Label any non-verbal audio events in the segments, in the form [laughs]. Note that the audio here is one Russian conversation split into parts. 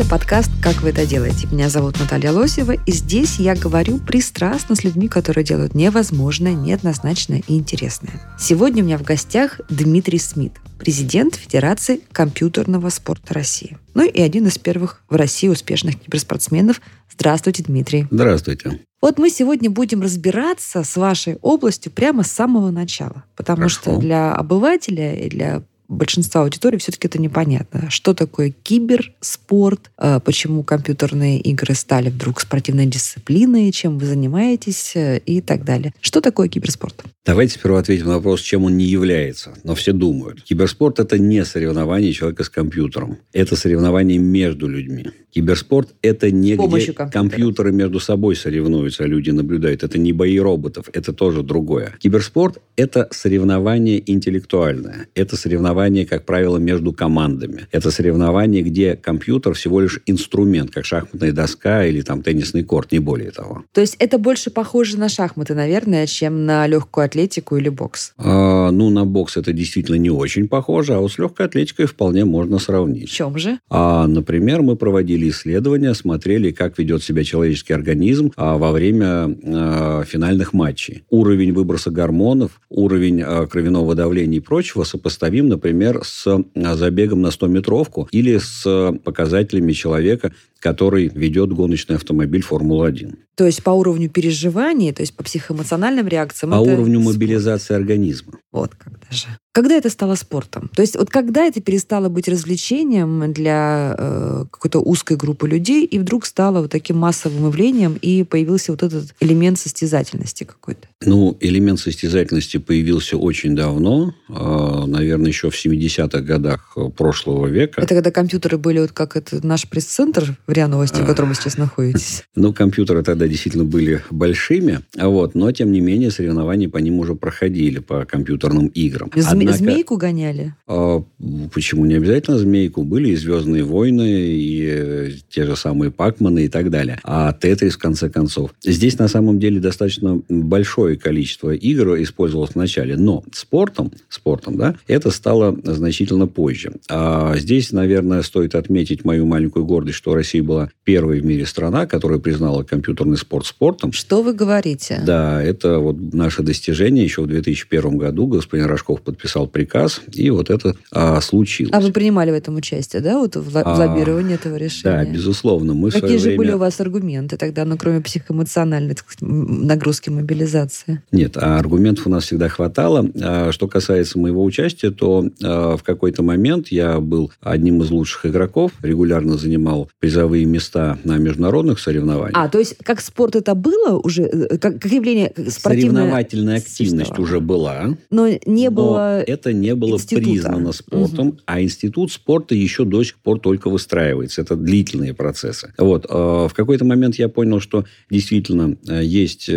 Это подкаст «Как вы это делаете?». Меня зовут Наталья Лосева, и здесь я говорю пристрастно с людьми, которые делают невозможное, неоднозначное и интересное. Сегодня у меня в гостях Дмитрий Смит, президент Федерации компьютерного спорта России. Ну и один из первых в России успешных киберспортсменов. Здравствуйте, Дмитрий. Здравствуйте. Вот мы сегодня будем разбираться с вашей областью прямо с самого начала, потому Хорошо. что для обывателя и для большинства аудитории все-таки это непонятно. Что такое киберспорт, э, почему компьютерные игры стали вдруг спортивной дисциплиной, чем вы занимаетесь и так далее. Что такое киберспорт? Давайте сперва ответим на вопрос, чем он не является. Но все думают. Киберспорт – это не соревнование человека с компьютером. Это соревнование между людьми. Киберспорт – это не где компьютера. компьютеры между собой соревнуются, а люди наблюдают. Это не бои роботов, это тоже другое. Киберспорт – это соревнование интеллектуальное. Это соревнование, как правило, между командами. Это соревнование, где компьютер всего лишь инструмент, как шахматная доска или там теннисный корт, не более того. То есть это больше похоже на шахматы, наверное, чем на легкую атлетику или бокс. А, ну, на бокс это действительно не очень похоже, а вот с легкой атлетикой вполне можно В сравнить. чем же? А, например, мы проводили исследования, смотрели, как ведет себя человеческий организм а, во время а, финальных матчей. Уровень выброса гормонов, уровень а, кровяного давления и прочего сопоставим, например, с а, забегом на 100-метровку или с а, показателями человека, который ведет гоночный автомобиль Формула-1. То есть по уровню переживаний, то есть по психоэмоциональным реакциям. По уровню спорт. мобилизации организма. Вот когда же. Когда это стало спортом? То есть вот когда это перестало быть развлечением для э, какой-то узкой группы людей и вдруг стало вот таким массовым явлением и появился вот этот элемент состязательности какой-то? Ну, элемент состязательности появился очень давно, э, наверное, еще в 70-х годах прошлого века. Это когда компьютеры были вот как это наш пресс-центр в РИА Новости, в котором вы сейчас находитесь. [laughs] Ну, компьютеры тогда действительно были большими, а вот, но, тем не менее, соревнования по ним уже проходили, по компьютерным играм. Зме- Однако, Змейку гоняли? э, почему не обязательно «Змейку»? Были и «Звездные войны», и э, те же самые «Пакманы» и так далее. А «Тетрис», в конце концов. Здесь, на самом деле, достаточно большое количество игр использовалось в начале, но спортом, спортом, да, это стало значительно позже. А здесь, наверное, стоит отметить мою маленькую гордость, что Россия была первой в мире страна, которая признала компьютерный спорт спортом. Что вы говорите? Да, это вот наше достижение. Еще в 2001 году господин Рожков подписал приказ, и вот это а, случилось. А вы принимали в этом участие, да, вот в, А, лоббировании этого решения? Да, безусловно. Мы Какие же время... были у вас аргументы тогда, ну, кроме психоэмоциональной так сказать, нагрузки мобилизации? Нет, а аргументов у нас всегда хватало. А Что касается моего участия, то а, в какой-то момент я был одним из лучших игроков, регулярно занимал призовые места на международных соревнованиях. А, то есть как спорт это было уже, э, как, как явление как спортивное? Соревновательная активность существовало? уже была. Но не но было... это не было института. признано спортом, Мгм. а институт спорта еще до сих пор только выстраивается. Это длительные процессы. Вот. э, В какой-то момент я понял, что действительно э, есть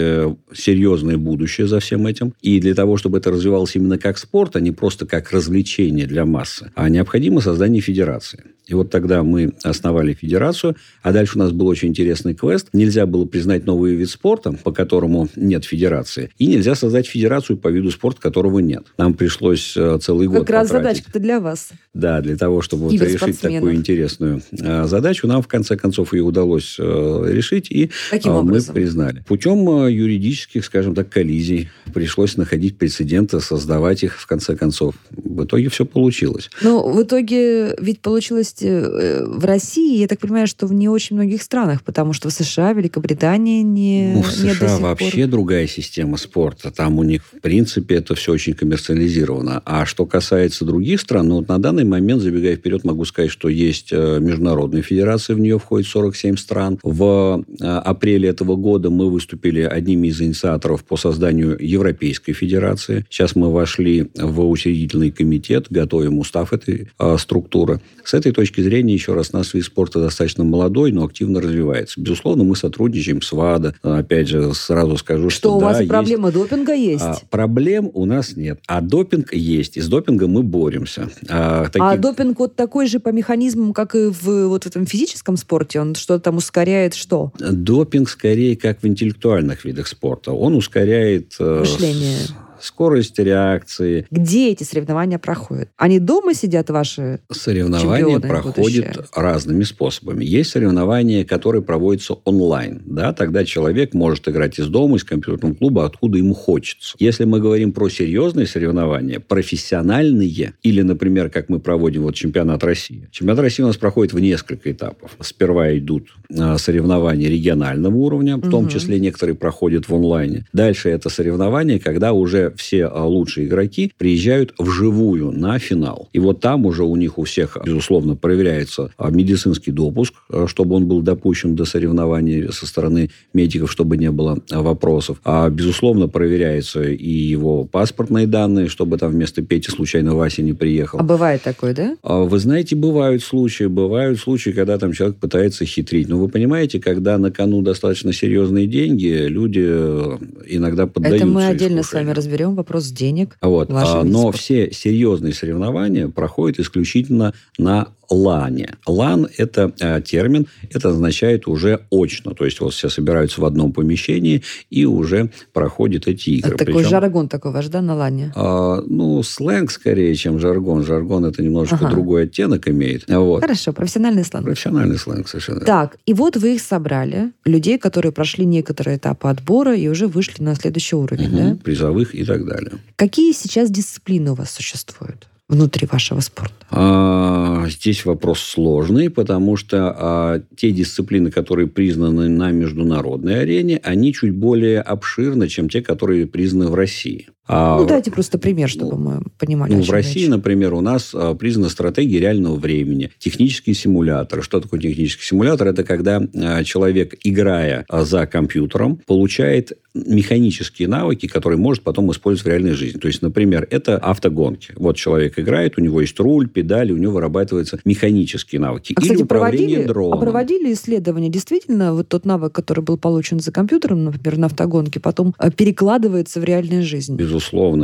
серьезное будущее за всем этим. И для того, чтобы это развивалось именно как спорт, а не просто как развлечение для массы, а необходимо создание федерации. И вот тогда мы основали федерацию, а дальше у нас был очень интересный квест. Нельзя было признать новый вид спорта, по которому нет федерации, и нельзя создать федерацию по виду спорта, которого нет. Нам пришлось э, целый год Как раз задачка-то для вас. Да, для того, чтобы вот решить такую интересную э, задачу, нам в конце концов ее удалось э, решить, и Каким мы образом? признали. Путем юридических, скажем так, коллизий пришлось находить прецеденты, создавать их в конце концов. В итоге все получилось. Но в итоге ведь получилось в России, я так понимаю, что в не очень многих странах, потому что в США, Великобритании не, Ну, в нет до США сих вообще пор. другая система спорта. Там у них, в принципе, это все очень коммерциализировано. А что касается других стран, ну, вот на данный момент, забегая вперед, могу сказать, что есть э, международная федерация, в нее входит 47 стран. В э, апреле этого года мы выступили одними из инициаторов по созданию Европейской федерации. Сейчас мы вошли в учредительный комитет, готовим устав этой э, структуры. С этой точки зрения, еще раз, наш вид спорта достаточно молодой, но активно развивается. Безусловно, мы сотрудничаем с ВАДА. Опять же, сразу скажу, что, Что у да, вас есть- проблема допинга есть? а, проблем у нас нет. А допинг есть. И с допингом мы боремся. А, А таких- допинг вот такой же по механизмам, как и в вот этом физическом спорте? Он что-то там ускоряет что? Допинг скорее как в интеллектуальных видах спорта. Он ускоряет э, Мышление. с- скорость реакции. Где эти соревнования проходят? Они дома сидят ваши? Соревнования проходят будущее. разными способами. Есть соревнования, которые проводятся онлайн. Да? Тогда человек может играть из дома, из компьютерного клуба, откуда ему хочется. Если мы говорим про серьезные соревнования, профессиональные, или, например, как мы проводим вот чемпионат России. Чемпионат России у нас проходит в несколько этапов. Сперва идут а, соревнования регионального уровня, в том числе некоторые проходят в онлайне. Дальше это соревнования, когда уже все а, лучшие игроки приезжают вживую на финал. И вот там уже у них у всех, безусловно, проверяется а, медицинский допуск, а, чтобы он был допущен до соревнований со стороны медиков, чтобы не было вопросов. А, безусловно, проверяется и его паспортные данные, чтобы там вместо Пети случайно Вася не приехал. А бывает такое, да? Вы знаете, бывают случаи, бывают случаи, когда там человек пытается хитрить. Но вы понимаете, когда на кону достаточно серьезные деньги, люди э, иногда поддаются Это мы отдельно с искушению. вами разберем вопрос денег. Вот. А, но все серьезные соревнования проходят исключительно на лане. Лан – это э, термин, это означает уже очно. То есть, вот все собираются в одном помещении и уже проходят эти игры. Это такой Причем, жаргон такой ваш, да, на лане? а, ну, сленг скорее, чем жаргон. Жаргон – это немножечко Ага. другой оттенок имеет. Вот. Хорошо, профессиональный сленг. Профессиональный сленг совершенно. Так, и вот вы их собрали, людей, которые прошли некоторые этапы отбора и уже вышли на следующий уровень, Мгм. да? Призовых и так далее. Какие сейчас дисциплины у вас существуют внутри вашего спорта? А, здесь вопрос сложный, потому что а, те дисциплины, которые признаны на международной арене, они чуть более обширны, чем те, которые признаны в России. А, ну, дайте просто пример, чтобы мы понимали. ну, в России, речь. например, у нас а, признана стратегия реального времени, технические симуляторы. Что такое технический симулятор? Это когда а, человек, играя а, за компьютером, получает механические навыки, которые может потом использовать в реальной жизни. То есть, например, это автогонки. Вот человек играет, у него есть руль, педали, у него вырабатываются механические навыки. А, Или кстати, проводили, дроном. а проводили исследования? Действительно, вот тот навык, который был получен за компьютером, например, на автогонке, потом перекладывается в реальную жизнь? Безусловно,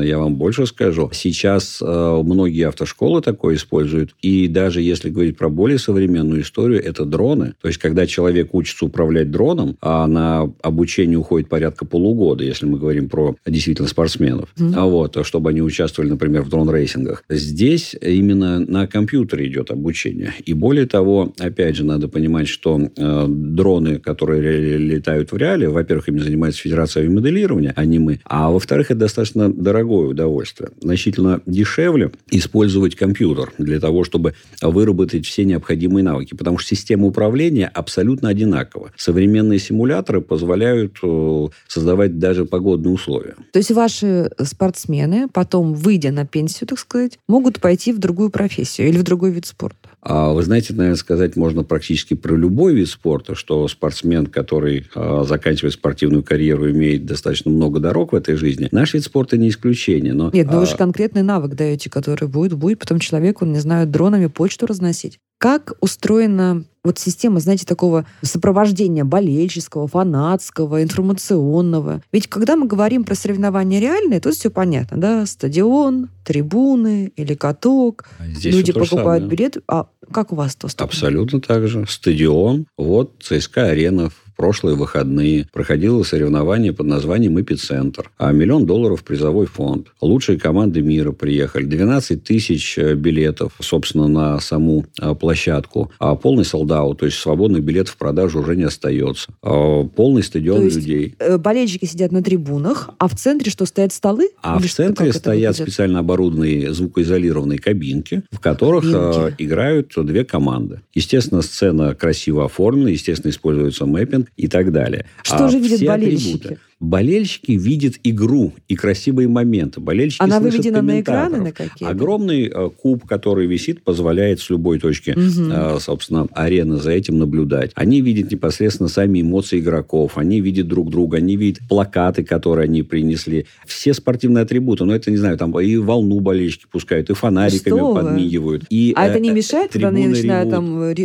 я вам больше скажу. Сейчас э, многие автошколы такое используют. И даже если говорить про более современную историю, это дроны. То есть, когда человек учится управлять дроном, а на обучение уходит порядка полугода, если мы говорим про действительно спортсменов, Мгм. а вот, чтобы они участвовали, например, в дрон-рейсингах. Здесь именно на компьютере идет обучение. И более того, опять же, надо понимать, что э, дроны, которые летают в реале, во-первых, ими занимается Федерация авиамоделирования, а не мы. А во-вторых, это достаточно дорогое удовольствие. Значительно дешевле использовать компьютер для того, чтобы выработать все необходимые навыки. Потому что система управления абсолютно одинакова. Современные симуляторы позволяют э, создавать даже погодные условия. То есть ваши спортсмены, потом, выйдя на пенсию, так сказать, могут пойти в другую профессию или в другой вид спорта? А вы знаете, наверное, сказать можно практически про любой вид спорта, что спортсмен, который а, заканчивает спортивную карьеру, имеет достаточно много дорог в этой жизни. Наш вид спорта не исключение. Но, Нет, вы а, же конкретный навык даете, который будет, будет потом человеку, не знаю, дронами почту разносить. Как устроена вот система, знаете, такого сопровождения болельческого, фанатского, информационного? Ведь когда мы говорим про соревнования реальные, тут все понятно, да? Стадион, трибуны или каток. здесь Люди то покупают билеты. А как у вас доступно? Абсолютно так же. Стадион. Вот ЦСКА-арена прошлые выходные проходило соревнование под названием «Эпицентр». А миллион долларов призовой фонд. Лучшие команды мира приехали. 12 тысяч э, билетов, собственно, на саму а, площадку. А полный солдат, то есть свободных билетов в продажу уже не остается. А, Полный стадион То есть людей. Э, Болельщики сидят на трибунах, а в центре что, стоят столы? А Или в центре стоят специально оборудованные звукоизолированные кабинки, в которых Кабинки. э, играют две команды. Естественно, сцена красиво оформлена, естественно, используется мэппинг и так далее. Что А же видят болельщики? атрибуты- Болельщики видят игру и красивые моменты. Болельщики Она слышат выведена на экраны на какие-то? Огромный э, куб, который висит, позволяет с любой точки, э, собственно, арены за этим наблюдать. Они видят непосредственно сами эмоции игроков, они видят друг друга, они видят плакаты, которые они принесли. Все спортивные атрибуты, ну, это, не знаю, там и волну болельщики пускают, и фонариками Что подмигивают. И, А э, это не э, мешает, когда они начинают там,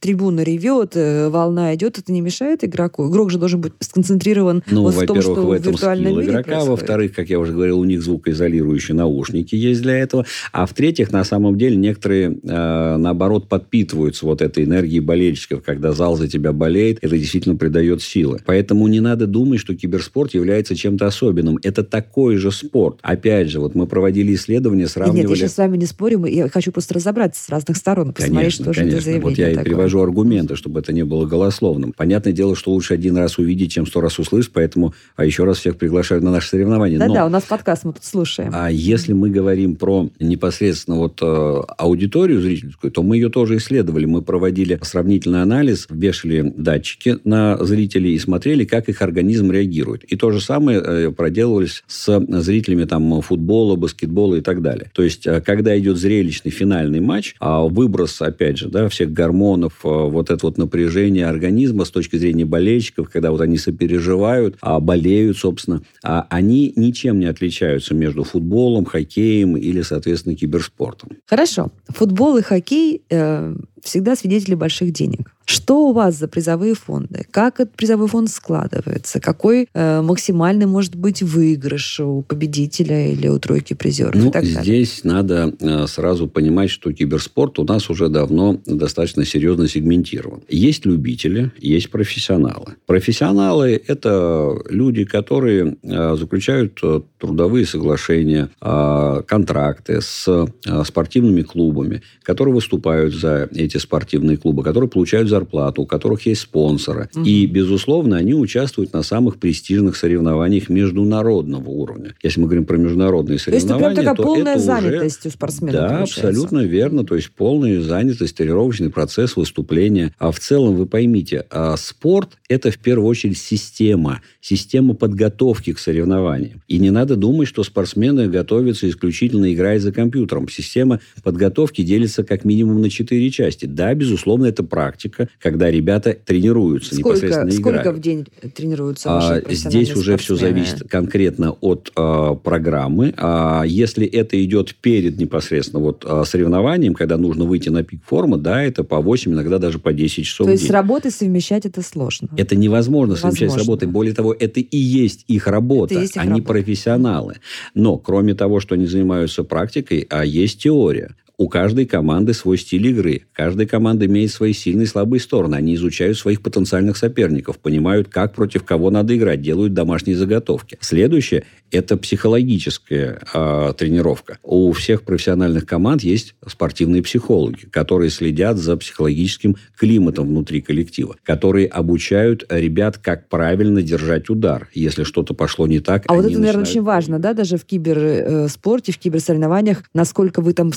трибуна ревет, волна идет, это не мешает игроку? Игрок же должен быть сконцентрирован Ну, вот в том, во-первых, в этом скилл игрока. происходит. Во-вторых, как я уже говорил, у них звукоизолирующие наушники есть для этого. А в-третьих, на самом деле, некоторые, э, наоборот, подпитываются вот этой энергией болельщиков. Когда зал за тебя болеет, это действительно придает силы. Поэтому не надо думать, что киберспорт является чем-то особенным. Это такой же спорт. Опять же, вот мы проводили исследования, сравнивали... Нет, я сейчас с вами не спорю, я хочу просто разобраться с разных сторон, посмотреть, Конечно, что же это конечно. Вот я и такое. привожу аргументы, чтобы это не было голословным. Понятное дело, что лучше один раз увидеть, чем сто раз услышать, поэтому а еще раз всех приглашаю на наши соревнования. Но- Да-да, у нас подкаст, мы тут слушаем. а если мы говорим про непосредственно вот э, аудиторию зрительскую, то мы ее тоже исследовали. Мы проводили сравнительный анализ, вешали датчики на зрителей и смотрели, как их организм реагирует. И то же самое э, проделывались с зрителями там футбола, баскетбола и так далее. То есть, э, когда идет зрелищный финальный матч, а выброс, опять же, да, всех гормонов, э, вот это вот напряжение организма с точки зрения болельщиков, когда вот они сопереживают, а болеют, собственно, а они ничем не отличаются между футболом, хоккеем или, соответственно, киберспортом. Хорошо. Футбол и хоккей э, всегда свидетели больших денег. Что у вас за призовые фонды? Как этот призовой фонд складывается? Какой э, максимальный может быть выигрыш у победителя или у тройки призеров? Ну, так далее? здесь надо э, сразу понимать, что киберспорт у нас уже давно достаточно серьезно сегментирован. Есть любители, есть профессионалы. Профессионалы – это люди, которые э, заключают э, трудовые соглашения, контракты с спортивными клубами, которые выступают за эти спортивные клубы, которые получают зарплату, у которых есть спонсоры. Мгм. И, безусловно, они участвуют на самых престижных соревнованиях международного уровня. Если мы говорим про международные То есть это соревнования, прям такая то полная это уже- занятость у спортсменов да, получается. абсолютно верно. То есть полная занятость, тренировочный процесс, выступления. А в целом, вы поймите, а спорт – это в первую очередь система. Система подготовки к соревнованиям. И не надо думать, что спортсмены готовятся исключительно играя за компьютером. Система подготовки делится как минимум на четыре части. Да, безусловно, это практика, когда ребята тренируются, Сколько, непосредственно сколько играют. в день тренируются А, ваши профессиональные Здесь уже все зависит конкретно от а, программы. А если это идет перед непосредственно вот а, соревнованием, когда нужно выйти на пик формы, да, это по 8, иногда даже по 10 часов То в есть с работой совмещать это сложно. Это невозможно совмещать с Невозможно. работой. Более того, это и есть их работа. Это есть их Они работа. профессионалы. Но кроме того, что они занимаются практикой, а есть теория. У каждой команды свой стиль игры. Каждая команда имеет свои сильные и слабые стороны. Они изучают своих потенциальных соперников, понимают, как против кого надо играть, делают домашние заготовки. Следующее – это психологическая а, тренировка. У всех профессиональных команд есть спортивные психологи, которые следят за психологическим климатом внутри коллектива, которые обучают ребят, как правильно держать удар. Если что-то пошло не так, А вот это, наверное, начинают- очень важно, да, даже в киберспорте, в киберсоревнованиях, насколько вы там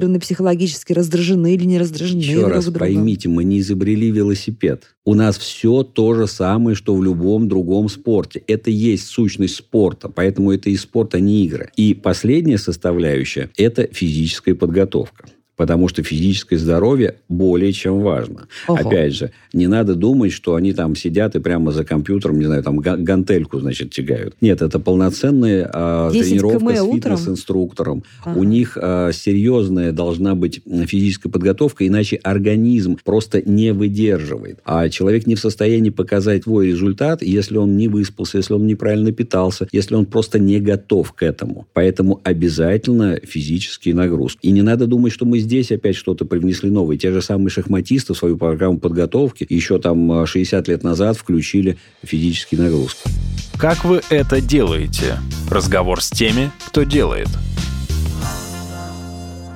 сыграны психологически, раздражены или не раздражены Еще друг раз другом. поймите, мы не изобрели велосипед. У нас все то же самое, что в любом другом спорте. Это есть сущность спорта, поэтому это и спорт, а не игры. И последняя составляющая – это физическая подготовка. Потому что физическое здоровье более чем важно. Ого. Опять же, не надо думать, что они там сидят и прямо за компьютером, не знаю, там га- гантельку, значит, тягают. Нет, это полноценная а, 10 тренировка с фитнес-инструктором. Ага. У них а, серьезная должна быть физическая подготовка, иначе организм просто не выдерживает. А человек не в состоянии показать свой результат, если он не выспался, если он неправильно питался, если он просто не готов к этому. Поэтому обязательно физические нагрузки. И не надо думать, что мы здесь опять что-то привнесли новое. Те же самые шахматисты в свою программу подготовки еще там а, 60 лет назад включили физические нагрузки. Как вы это делаете? Разговор с теми, кто делает.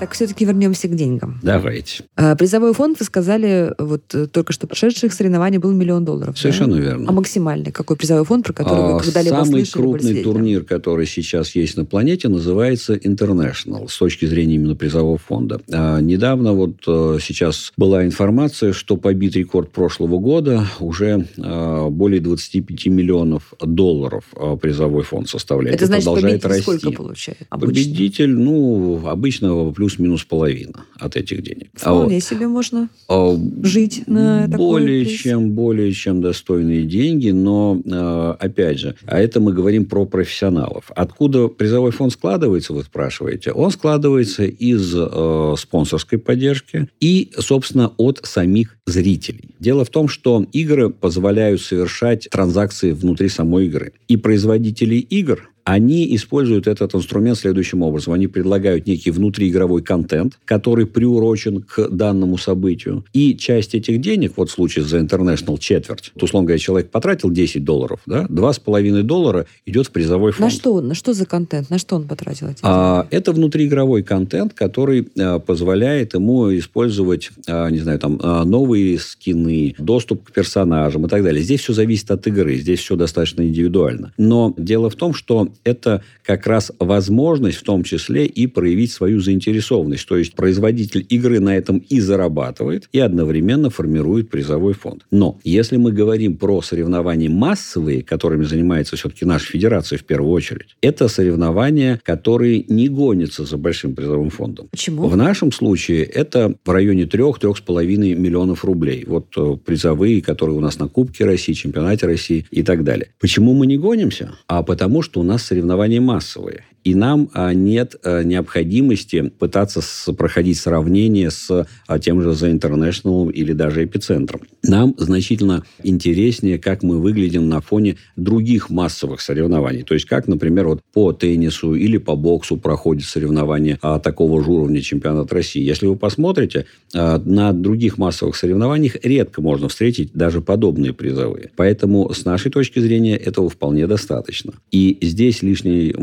Так все-таки вернемся к деньгам. Давайте. А, Призовой фонд, вы сказали, вот э, только что прошедших соревнований был миллион долларов. да? Совершенно верно. А максимальный какой призовой фонд, про который А, вы когда-либо Самый слышали? крупный турнир, который сейчас есть на планете, называется International с точки зрения именно призового фонда. А, Недавно вот э, сейчас была информация, что побит рекорд прошлого года уже э, более 25 миллионов долларов э, призовой фонд составляет. Это значит, продолжает победитель расти. сколько получает обычно? Победитель, ну, обычно плюс-минус половина от этих денег. А вот, Вполне себе можно а, жить на такой более приз. чем более чем достойные деньги, но э, опять же, а это мы говорим про профессионалов. Откуда призовой фонд складывается, вы спрашиваете? Он складывается из э, спонсорской поддержки и, собственно, от самих зрителей. Дело в том, что игры позволяют совершать транзакции внутри самой игры, и производители игр они используют этот инструмент следующим образом. Они предлагают некий внутриигровой контент, который приурочен к данному событию. И часть этих денег, вот в случае за International четверть, то, условно говоря, человек потратил 10 долларов, да, 2,5 доллара идет в призовой фонд. На что, он- на что за контент? На что он потратил эти А, это внутриигровой контент, который а, позволяет ему использовать, а, не знаю, там а, новые скины, доступ к персонажам и так далее. Здесь все зависит от игры, здесь все достаточно индивидуально. Но дело в том, что это как раз возможность в том числе и проявить свою заинтересованность. То есть производитель игры на этом и зарабатывает, и одновременно формирует призовой фонд. Но если мы говорим про соревнования массовые, которыми занимается все-таки наша федерация в первую очередь, это соревнования, которые не гонятся за большим призовым фондом. Почему? В нашем случае это в районе 3-3,5 миллионов рублей. Вот э, призовые, которые у нас на Кубке России, Чемпионате России и так далее. Почему мы не гонимся? А потому что у нас соревнования массовые. И нам а, нет а, необходимости пытаться проходить сравнение с а, тем же The International или даже Эпицентром. Нам значительно интереснее, как мы выглядим на фоне других массовых соревнований. То есть, как, например, вот по теннису или по боксу проходят соревнования а, такого же уровня чемпионат России. Если вы посмотрите, а, на других массовых соревнованиях редко можно встретить даже подобные призовые. Поэтому, с нашей точки зрения, этого вполне достаточно. И здесь лишний,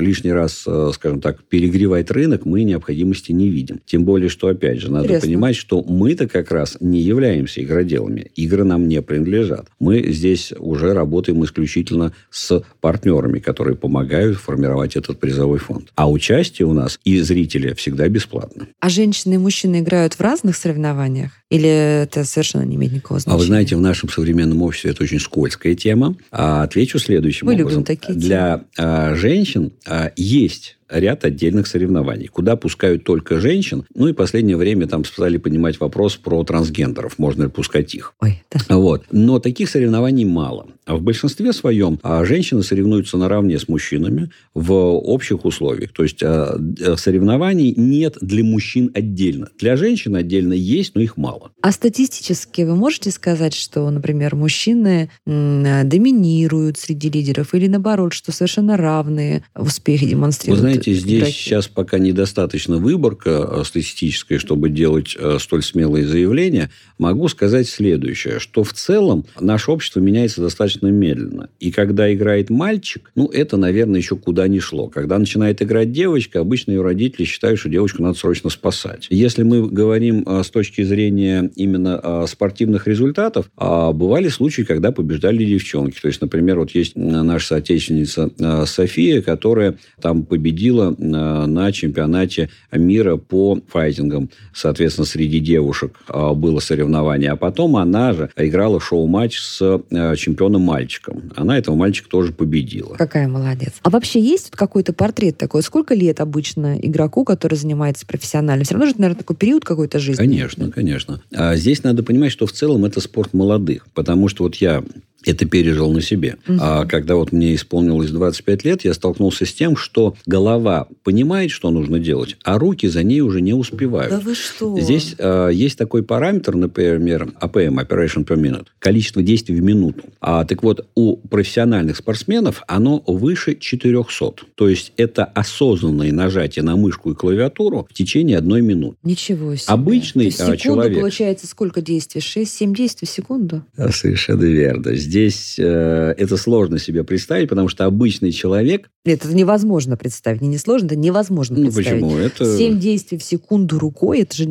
лишний раз, э, скажем так, перегревать рынок мы необходимости не видим. Тем более, что, опять же, надо Интересно. понимать, что мы-то как раз не являемся игроделами. Игры нам не принадлежат. Мы здесь уже работаем исключительно с партнерами, которые помогают формировать этот призовой фонд. А участие у нас и зрители всегда бесплатно. А женщины и мужчины играют в разных соревнованиях? Или это совершенно не имеет никакого значения? А вы знаете, в нашем современном обществе это очень скользкая тема. А отвечу следующим Мы любим образом. такие Для а, женщин а, есть ряд отдельных соревнований, куда пускают только женщин. Ну и последнее время там стали поднимать вопрос про трансгендеров, можно ли пускать их. Ой, да. Вот. Но таких соревнований мало. А в большинстве своем а, женщины соревнуются наравне с мужчинами в общих условиях. То есть соревнований нет для мужчин отдельно. Для женщин отдельно есть, но их мало. А статистически вы можете сказать, что, например, мужчины э, доминируют среди лидеров или наоборот, что совершенно равные успехи Вы демонстрируют? знаете, здесь игроки? сейчас пока недостаточно выборка э, статистическая, чтобы делать э, столь смелые заявления. Могу сказать следующее, что в целом наше общество меняется достаточно медленно. И когда играет мальчик, ну, это, наверное, еще куда ни шло. Когда начинает играть девочка, обычно ее родители считают, что девочку надо срочно спасать. Если мы говорим с точки зрения именно э, спортивных результатов, а бывали случаи, когда побеждали девчонки. То есть, например, вот есть наша соотечественница э, София, которая там победила на чемпионате мира по файтингам. Соответственно, среди девушек было соревнование. А потом она же играла шоу-матч с чемпионом-мальчиком. Она этого мальчика тоже победила. Какая молодец. А вообще есть какой-то портрет такой? Сколько лет обычно игроку, который занимается профессионально? Все равно же, наверное, такой период какой-то жизни. Конечно, конечно. А здесь надо понимать, что в целом это спорт молодых. Потому что вот я это пережил на себе. Мгм. А когда вот мне исполнилось 25 лет, я столкнулся с тем, что голова понимает, что нужно делать, а руки за ней уже не успевают. Да вы что? Здесь э, есть такой параметр, например, APM, Operation per Minute, количество действий в минуту. А, так вот, у профессиональных спортсменов оно выше 400. То есть, это осознанное нажатие на мышку и клавиатуру в течение одной минуты. Ничего себе. Обычный, То есть а, секунду человек- получается сколько действий? 6-7 действий в секунду? Да, совершенно верно. Здесь э, это сложно себе представить, потому что обычный человек... Нет, это невозможно представить. Не, не сложно, это невозможно ну, представить. почему? Это... Семь действий в секунду рукой, это же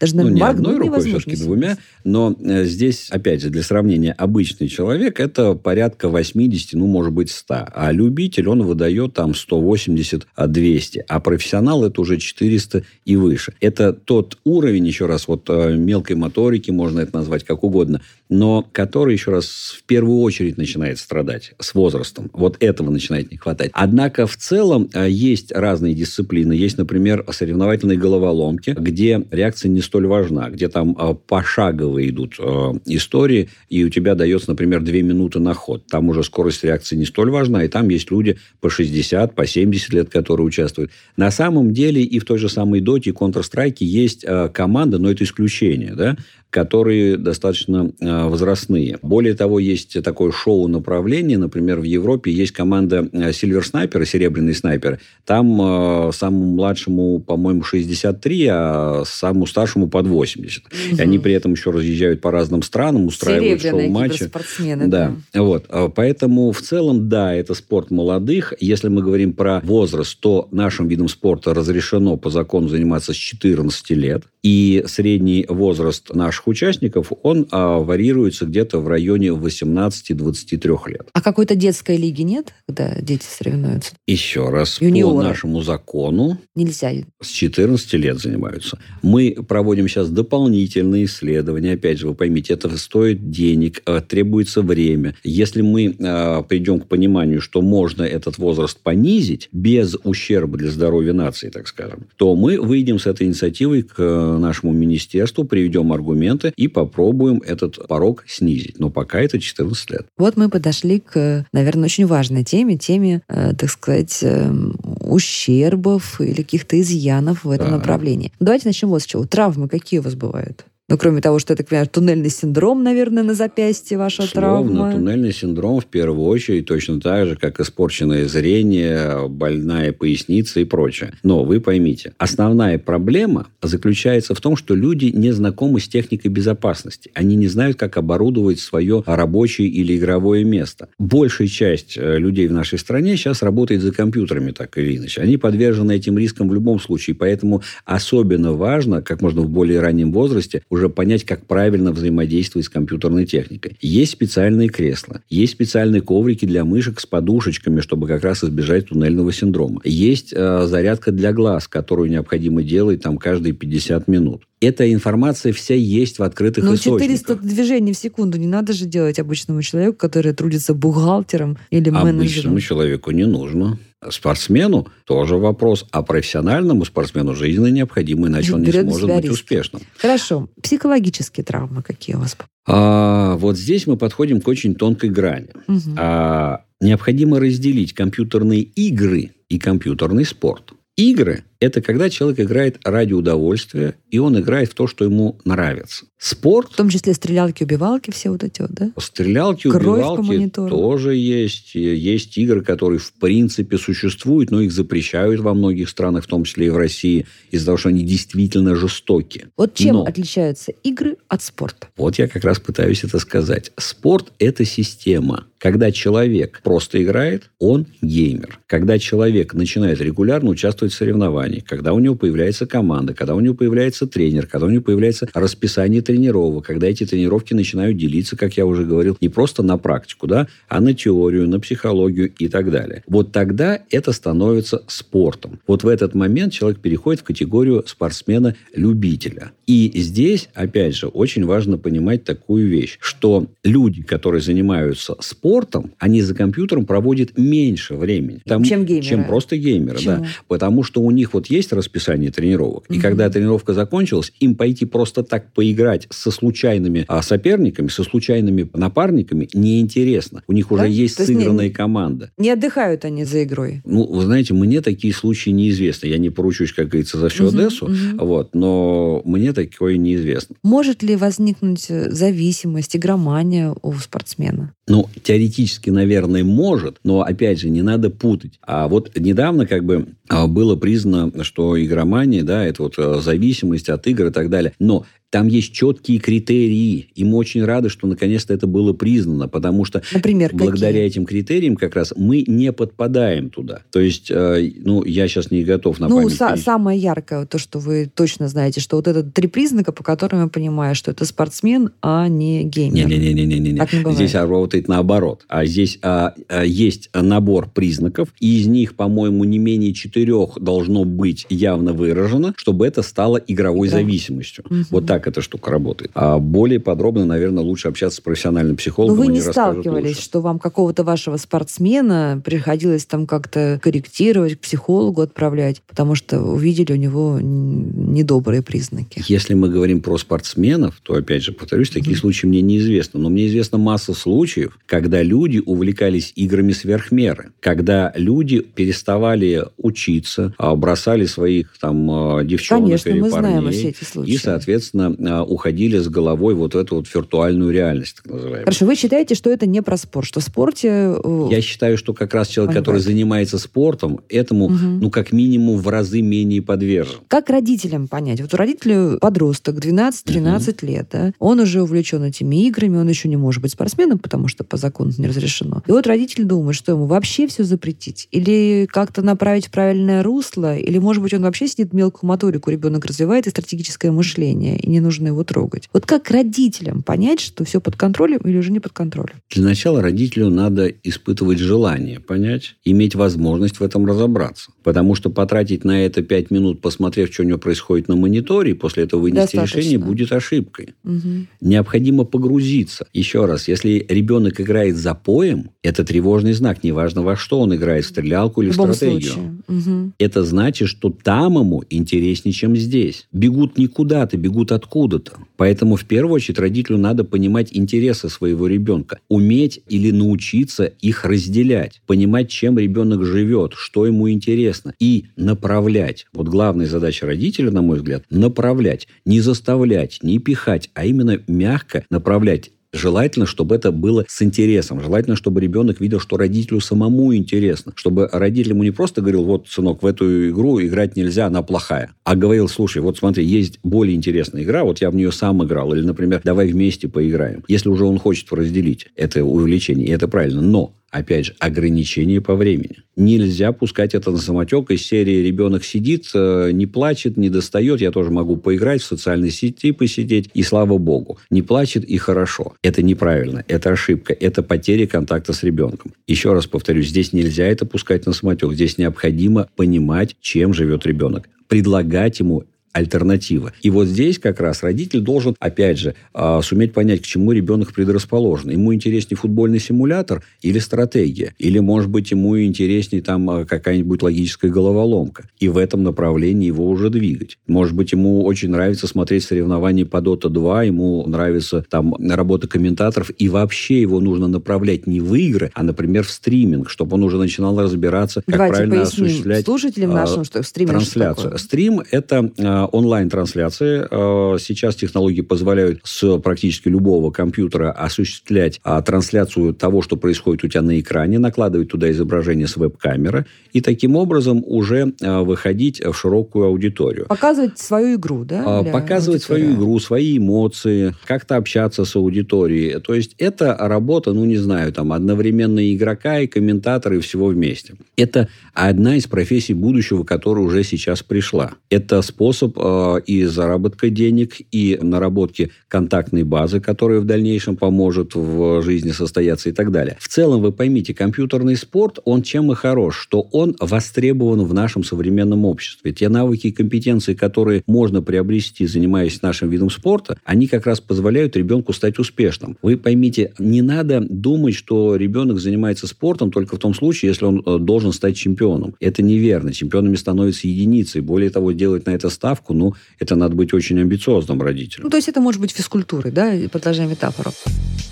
даже ну, на не моргнуть одной рукой, все-таки двумя. Но э, здесь, опять же, для сравнения, обычный человек – это порядка 80, ну, может быть, 100. А любитель, он выдает там 180, а 200. А профессионал – это уже 400 и выше. Это тот уровень, еще раз, вот э, мелкой моторики, можно это назвать как угодно, но который, еще раз, в первую очередь начинает страдать с возрастом. Вот этого начинает не хватать. Однако, в целом, э, есть разные дисциплины. Есть, например, соревновательные головоломки, где реакция не столь важна, где там э, пошагово идут э, истории, и у тебя дается, например, 2 минуты на ход. Там уже скорость реакции не столь важна, и там есть люди по 60, по 70 лет, которые участвуют. На самом деле и в той же самой Доте и Counter-Strike есть команда, но это исключение, да, которые достаточно э, возрастные. Более того, есть такое шоу-направление. Например, в Европе есть команда Silver Sniper, Серебряный снайпер. Там э, самому младшему, по-моему, 63, а самому старшему под 80. Угу. И они при этом еще разъезжают по разным странам, устраивают шоу-матчи. спортсмены. Да. да. Вот. Поэтому в целом, да, это спорт молодых. Если мы говорим про возраст, то нашим видом спорта разрешено по закону заниматься с 14 лет. И средний возраст наших наших участников, он а, варьируется где-то в районе 18-23 лет. А какой-то детской лиги нет, когда дети соревнуются? Еще раз, Юниоры. по нашему закону Нельзя. с 14 лет занимаются. Мы проводим сейчас дополнительные исследования. Опять же, вы поймите, это стоит денег, а, требуется время. Если мы а, придем к пониманию, что можно этот возраст понизить без ущерба для здоровья нации, так скажем, то мы выйдем с этой инициативой к нашему министерству, приведем аргумент инструменты и попробуем этот порог снизить. Но пока это 14 лет. Вот мы подошли к, наверное, очень важной теме, теме, э, так сказать, э, ущербов или каких-то изъянов в этом да. направлении. Давайте начнем вот с чего. Травмы какие у вас бывают? Ну, кроме того, что, я так понимаю, туннельный синдром, наверное, на запястье ваша Словно, травма. туннельный синдром в первую очередь точно так же, как испорченное зрение, больная поясница и прочее. Но вы поймите, основная проблема заключается в том, что люди не знакомы с техникой безопасности. Они не знают, как оборудовать свое рабочее или игровое место. Большая часть э, людей в нашей стране сейчас работает за компьютерами, так или иначе. Они подвержены этим рискам в любом случае. Поэтому особенно важно, как можно в более раннем возрасте, уже уже понять, как правильно взаимодействовать с компьютерной техникой. Есть специальные кресла, есть специальные коврики для мышек с подушечками, чтобы как раз избежать туннельного синдрома. Есть э, зарядка для глаз, которую необходимо делать там каждые 50 минут. Эта информация вся есть в открытых Но источниках. 400 движений в секунду не надо же делать обычному человеку, который трудится бухгалтером или менеджером. Обычному человеку не нужно. Спортсмену тоже вопрос, а профессиональному спортсмену жизненно необходимо, иначе он не сможет быть успешным. Хорошо. Психологические травмы какие у вас? А, вот здесь мы подходим к очень тонкой грани. Угу. А, необходимо разделить компьютерные игры и компьютерный спорт. Игры – это когда человек играет ради удовольствия, и он играет в то, что ему нравится. Спорт... В том числе стрелялки, убивалки, все вот эти вот, да? Стрелялки, Кровь убивалки тоже есть. Есть игры, которые в принципе существуют, но их запрещают во многих странах, в том числе и в России, из-за того, что они действительно жестоки. Вот чем но... отличаются игры от спорта? Вот я как раз пытаюсь это сказать. Спорт – это система. Когда человек просто играет, он геймер. Когда человек начинает регулярно участвовать в соревнованиях, когда у него появляется команда, когда у него появляется тренер, когда у него появляется расписание тренировок, когда эти тренировки начинают делиться, как я уже говорил, не просто на практику, да, а на теорию, на психологию и так далее. Вот тогда это становится спортом. Вот в этот момент человек переходит в категорию спортсмена-любителя. И здесь, опять же, очень важно понимать такую вещь, что люди, которые занимаются спортом, спортом, они за компьютером проводят меньше времени. Там, чем геймеры. Чем просто геймеры, Почему? да. Потому что у них вот есть расписание тренировок. Угу. И когда тренировка закончилась, им пойти просто так поиграть со случайными а, соперниками, со случайными напарниками неинтересно. У них да? уже есть То сыгранная не, команда. Не отдыхают они за игрой. Ну, вы знаете, мне такие случаи неизвестны. Я не поручусь, как говорится, за всю угу, Одессу. Угу. Вот, но мне такое неизвестно. Может ли возникнуть зависимость, игромания у спортсмена? Ну, теоретически, наверное, может, но, опять же, не надо путать. А вот недавно как бы а, было признано, что игромания, да, это вот а, зависимость от игр и так далее. Но Там есть четкие критерии. И мы очень рады, что наконец-то это было признано, потому что Например, благодаря какие? этим критериям как раз мы не подпадаем туда. То есть, э, ну, я сейчас не готов на Ну, память. са- перечислить. самое яркое, то, что вы точно знаете, что вот это три признака, по которым я понимаю, что это спортсмен, а не геймер. Не-не-не-не-не. Так не бывает. Здесь работает наоборот. А здесь а, а, есть набор признаков, и из них, по-моему, не менее четырех должно быть явно выражено, чтобы это стало игровой Да. зависимостью. Мгм. Вот так эта штука работает. А более подробно, наверное, лучше общаться с профессиональным Но психологом. вы они не сталкивались, лучше. что вам какого-то вашего спортсмена приходилось там как-то корректировать, к психологу отправлять, потому что увидели у него недобрые признаки. Если мы говорим про спортсменов, то, опять же, повторюсь, такие случаи мне неизвестны. Но мне известна масса случаев, когда люди увлекались играми сверхмеры. Когда люди переставали учиться, а, бросали своих там а, девчонок Конечно, или мы знаем парней. все эти случаи. И, соответственно, уходили с головой вот в эту вот виртуальную реальность, так называемую. Хорошо, вы считаете, что это не про спорт, что в спорте... э, Я считаю, что как раз человек, Понимаю. который занимается спортом, этому, Мгм. ну, как минимум, в разы менее подвержен. Как родителям понять? Вот у родителя подросток, 12-13 лет, да, он уже увлечен этими играми, он еще не может быть спортсменом, потому что по закону не разрешено. И вот родитель думает, что ему вообще все запретить? Или как-то направить в правильное русло? Или, может быть, он вообще сидит мелкую моторику, ребенок развивает и стратегическое мышление, и не нужно его трогать. Вот как родителям понять, что все под контролем или уже не под контролем? Для начала родителю надо испытывать желание понять, иметь возможность в этом разобраться. Потому что потратить на это пять минут, посмотрев, что у него происходит на мониторе, и после этого вынести Достаточно. решение, будет ошибкой. Мгм. Необходимо погрузиться. Еще раз, если ребенок играет за поем, это тревожный знак. Неважно, во что он играет, в стрелялку или В стратегию. случае. Мгм. Это значит, что там ему интереснее, чем здесь. Бегут не куда-то, бегут откуда-то. Поэтому в первую очередь родителю надо понимать интересы своего ребенка, уметь или научиться их разделять, понимать, чем ребенок живет, что ему интересно, и направлять. Вот главная задача родителя, на мой взгляд, направлять, не заставлять, не пихать, а именно мягко направлять Желательно, чтобы это было с интересом. Желательно, чтобы ребенок видел, что родителю самому интересно. Чтобы родитель ему не просто говорил, вот, сынок, в эту игру играть нельзя, она плохая. А говорил, слушай, вот смотри, есть более интересная игра, вот я в нее сам играл. Или, например, давай вместе поиграем. Если уже он хочет разделить это увлечение, и это правильно. Но Опять же, ограничение по времени. Нельзя пускать это на самотек из серии «Ребенок сидит, э, не плачет, не достает, я тоже могу поиграть, в социальной сети посидеть, и слава богу. Не плачет и хорошо. Это неправильно, это ошибка, это потеря контакта с ребенком. Еще раз повторюсь, здесь нельзя это пускать на самотек. Здесь необходимо понимать, чем живет ребенок. Предлагать ему альтернатива. И вот здесь как раз родитель должен, опять же, а, суметь понять, к чему ребенок предрасположен. Ему интереснее футбольный симулятор или стратегия? Или, может быть, ему интереснее там а, какая-нибудь логическая головоломка? И в этом направлении его уже двигать. Может быть, ему очень нравится смотреть соревнования по Dota 2, ему нравится там работа комментаторов, и вообще его нужно направлять не в игры, а, например, в стриминг, чтобы он уже начинал разбираться, как Давайте правильно осуществлять слушателям а, нашим, что стриминг что трансляцию. такое. Стрим – это онлайн-трансляция. Э, сейчас технологии позволяют с практически любого компьютера осуществлять а, трансляцию того, что происходит у тебя на экране, накладывать туда изображение с веб-камеры и таким образом уже э, выходить в широкую аудиторию. Показывать свою игру, да? А, Показывать свою аудитории? игру, свои эмоции, как-то общаться с аудиторией. То есть это работа, ну не знаю, там одновременно и игрока, и комментатора, и всего вместе. Это одна из профессий будущего, которая уже сейчас пришла. Это способ э, и заработка денег, и наработки контактной базы, которая в дальнейшем поможет в жизни состояться и так далее. В целом, вы поймите, компьютерный спорт, он чем и хорош, что он востребован в нашем современном обществе. Те навыки и компетенции, которые можно приобрести, занимаясь нашим видом спорта, они как раз позволяют ребенку стать успешным. Вы поймите, не надо думать, что ребенок занимается спортом только в том случае, если он э, должен стать чемпионом. Это неверно. Чемпионами становятся единицы. Более того, делать на это ставку, ну, это надо быть очень амбициозным родителем. Ну, то есть это может быть физкультурой, да, и продолжаем метафору.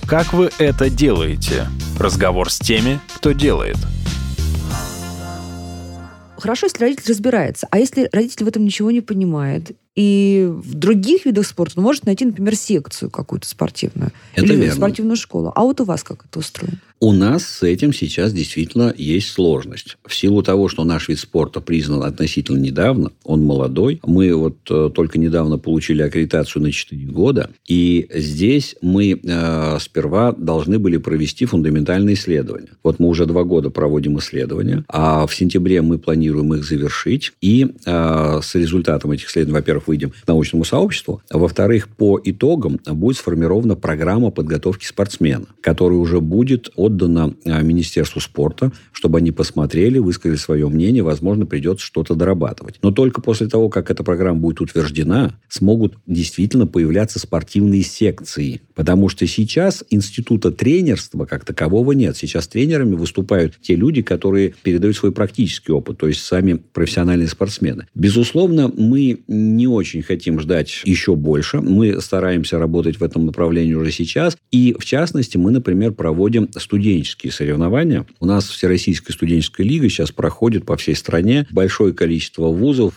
Как вы это делаете? Разговор с теми, кто делает. Хорошо, если родитель разбирается. А если родитель в этом ничего не понимает, и в других видах спорта он может найти, например, секцию какую-то спортивную. Это или верно. спортивную школу. А вот у вас как это устроено? У нас с этим сейчас действительно есть сложность. В силу того, что наш вид спорта признан относительно недавно, он молодой. Мы вот э, только недавно получили аккредитацию на 4 года. И здесь мы э, сперва должны были провести фундаментальные исследования. Вот мы уже два года проводим исследования, а в сентябре мы планируем их завершить. И э, с результатом этих исследований, во-первых, выйдем к научному сообществу, а во-вторых, по итогам будет сформирована программа подготовки спортсмена, которая уже будет отдана э, Министерству спорта, чтобы они посмотрели, высказали свое мнение, возможно, придется что-то дорабатывать. Но только после того, как эта программа будет утверждена, смогут действительно появляться спортивные секции. Потому что сейчас института тренерства как такового нет. Сейчас тренерами выступают те люди, которые передают свой практический опыт, то есть сами профессиональные спортсмены. Безусловно, мы не очень хотим ждать еще больше. Мы стараемся работать в этом направлении уже сейчас. И, в частности, мы, например, проводим студенческие соревнования. У нас Всероссийская студенческая лига сейчас проходит по всей стране. Большое количество вузов,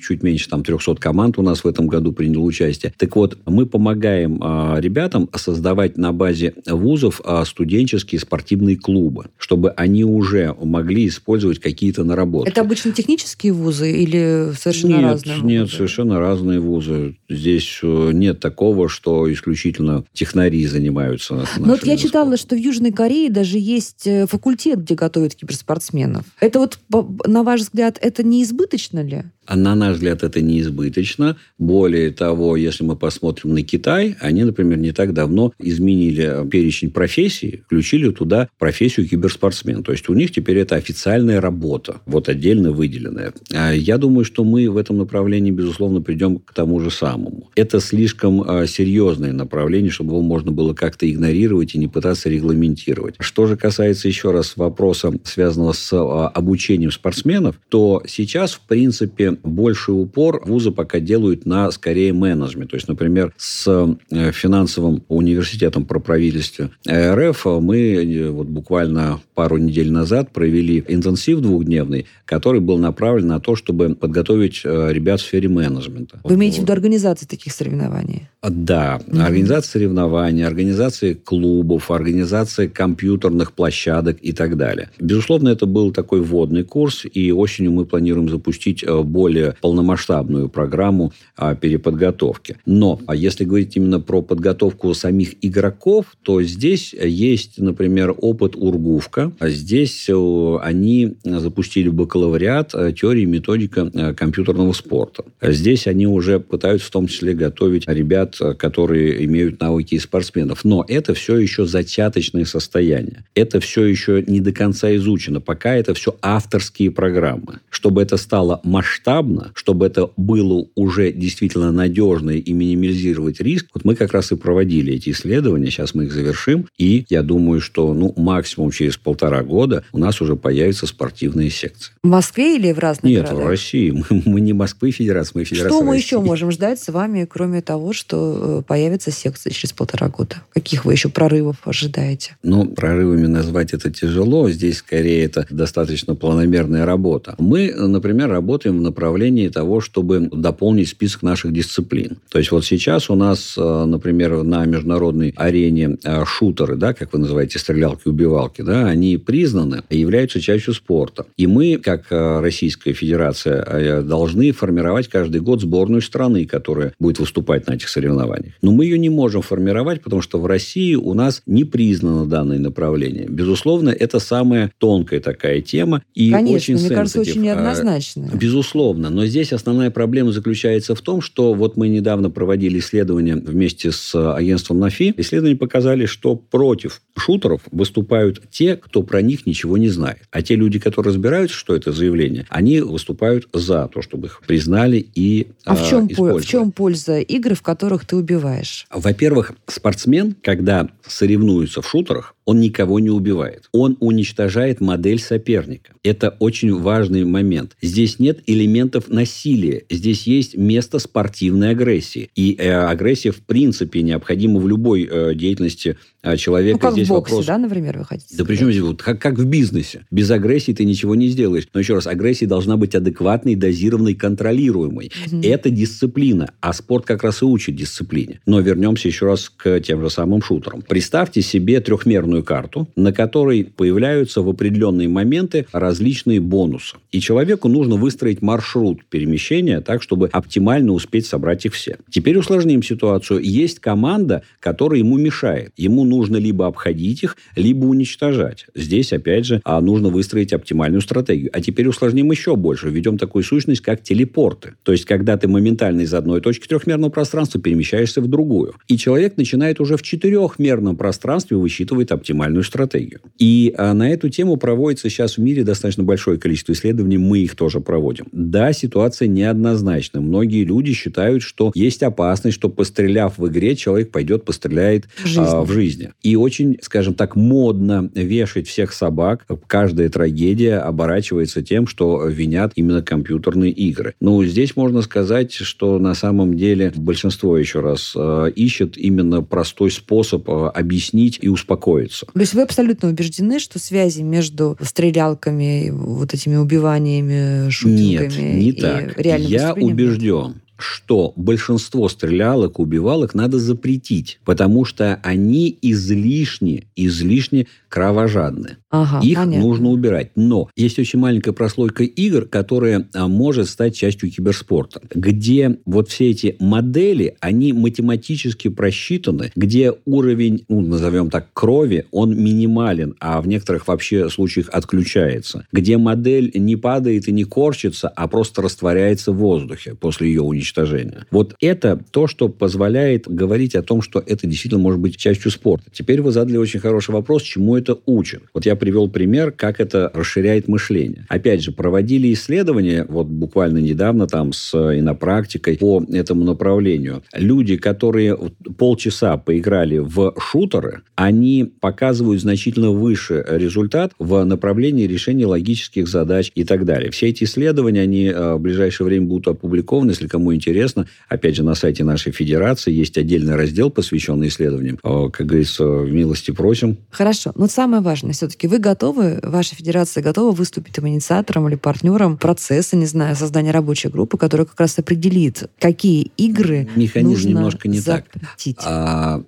чуть меньше там 300 команд у нас в этом году приняло участие. Так вот, мы помогаем а, ребятам создавать на базе вузов а, студенческие спортивные клубы, чтобы они уже могли использовать какие-то наработки. Это обычно технические вузы или совершенно нет, разные? Нет, вузы? совершенно разные вузы. Здесь э, нет такого, что исключительно технари занимаются. Но ну, вот я читала, что в Южной Корее даже есть э, факультет, где готовят киберспортсменов. Это вот, на ваш взгляд, это не избыточно ли? А на наш взгляд, это не избыточно. Более того, если мы посмотрим на Китай, они, например, не так давно изменили перечень профессий, включили туда профессию киберспортсмен. То есть у них теперь это официальная работа, вот отдельно выделенная. А я думаю, что мы в этом направлении, безусловно, придем к тому же самому. Это слишком а, серьезное направление, чтобы его можно было как-то игнорировать и не пытаться регламентировать. Что же касается еще раз вопроса, связанного с а, обучением спортсменов, то сейчас, в принципе, больший упор вузы пока делают на, скорее, менеджмент. То есть, например, с э, финансовым университетом про правительство РФ мы э, вот буквально пару недель назад провели интенсив двухдневный, который был направлен на то, чтобы подготовить э, ребят в сфере менеджмента. Вы имеете в виду организацию таких соревнований? А, да. Организация соревнований, организация клубов, организация компьютерных площадок и так далее. Безусловно, это был такой вводный курс, и осенью мы планируем запустить более более полномасштабную программу переподготовки. Но а если говорить именно про подготовку самих игроков, то здесь есть, например, опыт Ургувка. Здесь э, они запустили бакалавриат э, теории и методика э, компьютерного спорта. Здесь они уже пытаются в том числе готовить ребят, которые имеют навыки спортсменов. Но это все еще зачаточное состояние. Это все еще не до конца изучено. Пока это все авторские программы. Чтобы это стало масштабным, масштабно, чтобы это было уже действительно надежно и минимизировать риск, вот мы как раз и проводили эти исследования, сейчас мы их завершим, и я думаю, что ну, максимум через полтора года у нас уже появятся спортивные секции. В Москве или в разных Нет, городах? в России. Мы, мы не Москвы Федерация, мы Федерация Что мы России. еще можем ждать с вами, кроме того, что э, появится секция через полтора года? Каких вы еще прорывов ожидаете? Ну, прорывами назвать это тяжело. Здесь скорее это достаточно планомерная работа. Мы, например, работаем в направлении направлении того, чтобы дополнить список наших дисциплин. То есть вот сейчас у нас, э, например, на международной арене э, шутеры, да, как вы называете, стрелялки-убивалки, да, они признаны и являются частью спорта. И мы, как э, Российская Федерация, должны формировать каждый год сборную страны, которая будет выступать на этих соревнованиях. Но мы ее не можем формировать, потому что в России у нас не признано данное направление. Безусловно, это самая тонкая такая тема. И Конечно, очень мне кажется, очень неоднозначно. Безусловно безусловно. Но здесь основная проблема заключается в том, что вот мы недавно проводили исследование вместе с агентством НАФИ. Исследования показали, что против шутеров выступают те, кто про них ничего не знает. А те люди, которые разбираются, что это заявление, они выступают за то, чтобы их признали и А в чем, использовали. в чем польза игр, в которых ты убиваешь? Во-первых, спортсмен, когда соревнуется в шутерах, он никого не убивает. Он уничтожает модель соперника. Это очень важный момент. Здесь нет элементов насилия. Здесь есть место спортивной агрессии. И э, агрессия, в принципе, необходима в любой э, деятельности э, человека. Ну, как здесь в боксе, вопрос... да, например, вы хотите Да сказать? причем здесь вот как, как в бизнесе. Без агрессии ты ничего не сделаешь. Но еще раз, агрессия должна быть адекватной, дозированной, контролируемой. Мгм. Это дисциплина. А спорт как раз и учит дисциплине. Но вернемся еще раз к тем же самым шутерам. Представьте себе трехмерную карту, на которой появляются в определенные моменты различные бонусы. И человеку нужно выстроить маршрут перемещения так, чтобы оптимально успеть собрать их все. Теперь усложним ситуацию. Есть команда, которая ему мешает. Ему нужно либо обходить их, либо уничтожать. Здесь, опять же, а, нужно выстроить оптимальную стратегию. А теперь усложним еще больше. Введем такую сущность, как телепорты. То есть, когда ты моментально из одной точки трехмерного пространства перемещаешься в другую. И человек начинает уже в четырехмерном пространстве высчитывать оптимальную стратегию. И а, на эту тему проводится сейчас в мире достаточно большое количество исследований. Мы их тоже проводим. Да, ситуация неоднозначна. Многие люди считают, что есть опасность, что постреляв в игре, человек пойдет постреляет в жизни. А, в жизни. И очень, скажем так, модно вешать всех собак. Каждая трагедия оборачивается тем, что винят именно компьютерные игры. Ну, здесь можно сказать, что на самом деле большинство, еще раз, э, ищет именно простой способ э, объяснить и успокоиться. То есть вы абсолютно убеждены, что связи между стрелялками, вот этими убиваниями, шутинками Нет, не так. Я убежден, что большинство стрелялок, убивалок надо запретить, потому что они излишне, излишне кровожадны. Ага, Их понятно. нужно убирать. Но есть очень маленькая прослойка игр, которая а, может стать частью киберспорта, где вот все эти модели, они математически просчитаны, где уровень, ну, назовем так, крови, он минимален, а в некоторых вообще случаях отключается, где модель не падает и не корчится, а просто растворяется в воздухе после ее уничтожения. Вот это то, что позволяет говорить о том, что это действительно может быть частью спорта. Теперь вы задали очень хороший вопрос, чему это учат. Вот я привел пример, как это расширяет мышление. Опять же, проводили исследования, вот буквально недавно там с инопрактикой по этому направлению. Люди, которые полчаса поиграли в шутеры, они показывают значительно выше результат в направлении решения логических задач и так далее. Все эти исследования, они э, в ближайшее время будут опубликованы, если кому интересно. Опять же, на сайте нашей федерации есть отдельный раздел, посвященный исследованиям. Э, как говорится, милости просим. Хорошо. Но самое важное все-таки, вы готовы, ваша федерация готова выступить там, инициатором или партнером процесса, не знаю, создания рабочей группы, которая как раз определит, какие игры Механизм нужно немножко не запретить. так. А,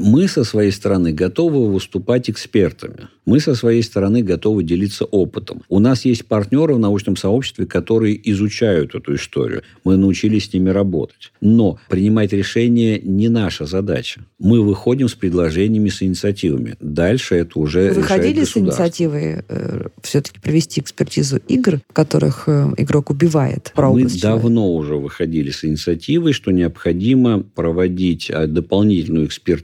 мы со своей стороны готовы выступать экспертами. Мы со своей стороны готовы делиться опытом. У нас есть партнеры в научном сообществе, которые изучают эту историю. Мы научились с ними работать. Но принимать решение не наша задача. Мы выходим с предложениями, с инициативами. Дальше это уже Вы выходили с инициативой э, все-таки провести экспертизу игр, в которых э, игрок убивает Мы давно уже выходили с инициативой, что необходимо проводить э, дополнительную экспертизу,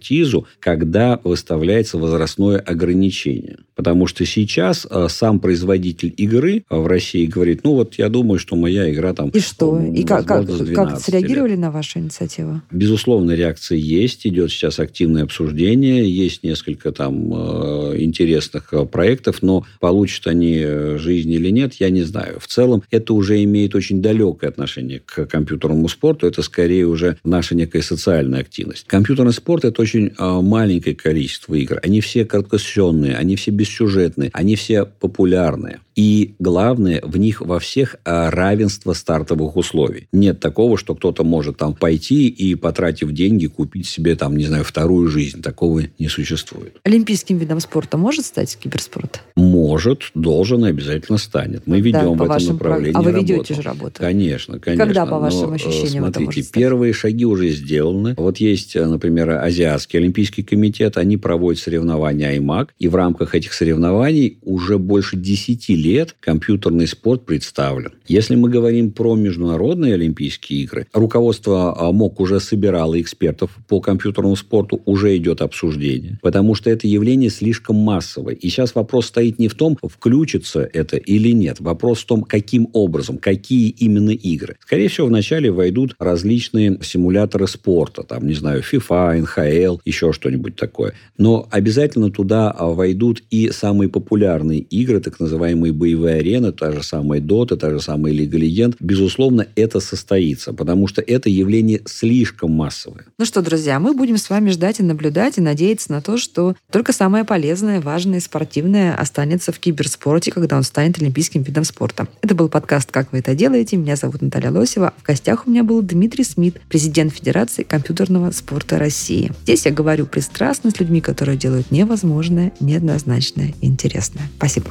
когда выставляется возрастное ограничение. Потому что сейчас э, сам производитель игры в России говорит, ну вот я думаю, что моя игра там... И что? И как, как, как среагировали лет. на вашу инициативу? Безусловно, реакция есть. Идет сейчас активное обсуждение. Есть несколько там э, интересных э, проектов, но получат они э, жизнь или нет, я не знаю. В целом, это уже имеет очень далекое отношение к компьютерному спорту. Это скорее уже наша некая социальная активность. Компьютерный спорт – это очень э, маленькое количество игр. Они все краткосенные, они все бессюжетные, они все популярные. И главное, в них во всех а, равенство стартовых условий. Нет такого, что кто-то может там пойти и, потратив деньги, купить себе там, не знаю, вторую жизнь. Такого не существует. Олимпийским видом спорта может стать киберспорт? Может, должен и обязательно станет. Мы ведем да, в этом направлении А вы работу. ведете же работу? Конечно, конечно. Когда, по вашим Но, ощущениям, Смотрите, первые шаги уже сделаны. Вот есть, например, Азиатский Олимпийский комитет. Они проводят соревнования IMAC. И в рамках этих соревнований уже больше 10 лет лет компьютерный спорт представлен. Если мы говорим про международные Олимпийские игры, руководство а, МОК уже собирало экспертов по компьютерному спорту, уже идет обсуждение, потому что это явление слишком массовое. И сейчас вопрос стоит не в том, включится это или нет. Вопрос в том, каким образом, какие именно игры. Скорее всего, вначале войдут различные симуляторы спорта, там, не знаю, FIFA, НХЛ, еще что-нибудь такое. Но обязательно туда а, войдут и самые популярные игры, так называемые самые боевые арены, та же самая Dota, та же самая Лига Легенд, безусловно, это состоится, потому что это явление слишком массовое. Ну что, друзья, мы будем с вами ждать и наблюдать, и надеяться на то, что только самое полезное, важное и спортивное останется в киберспорте, когда он станет олимпийским видом спорта. Это был подкаст «Как вы это делаете?». Меня зовут Наталья Лосева. В гостях у меня был Дмитрий Смит, президент Федерации компьютерного спорта России. Здесь я говорю пристрастно с людьми, которые делают невозможное, неоднозначное и интересное. Спасибо.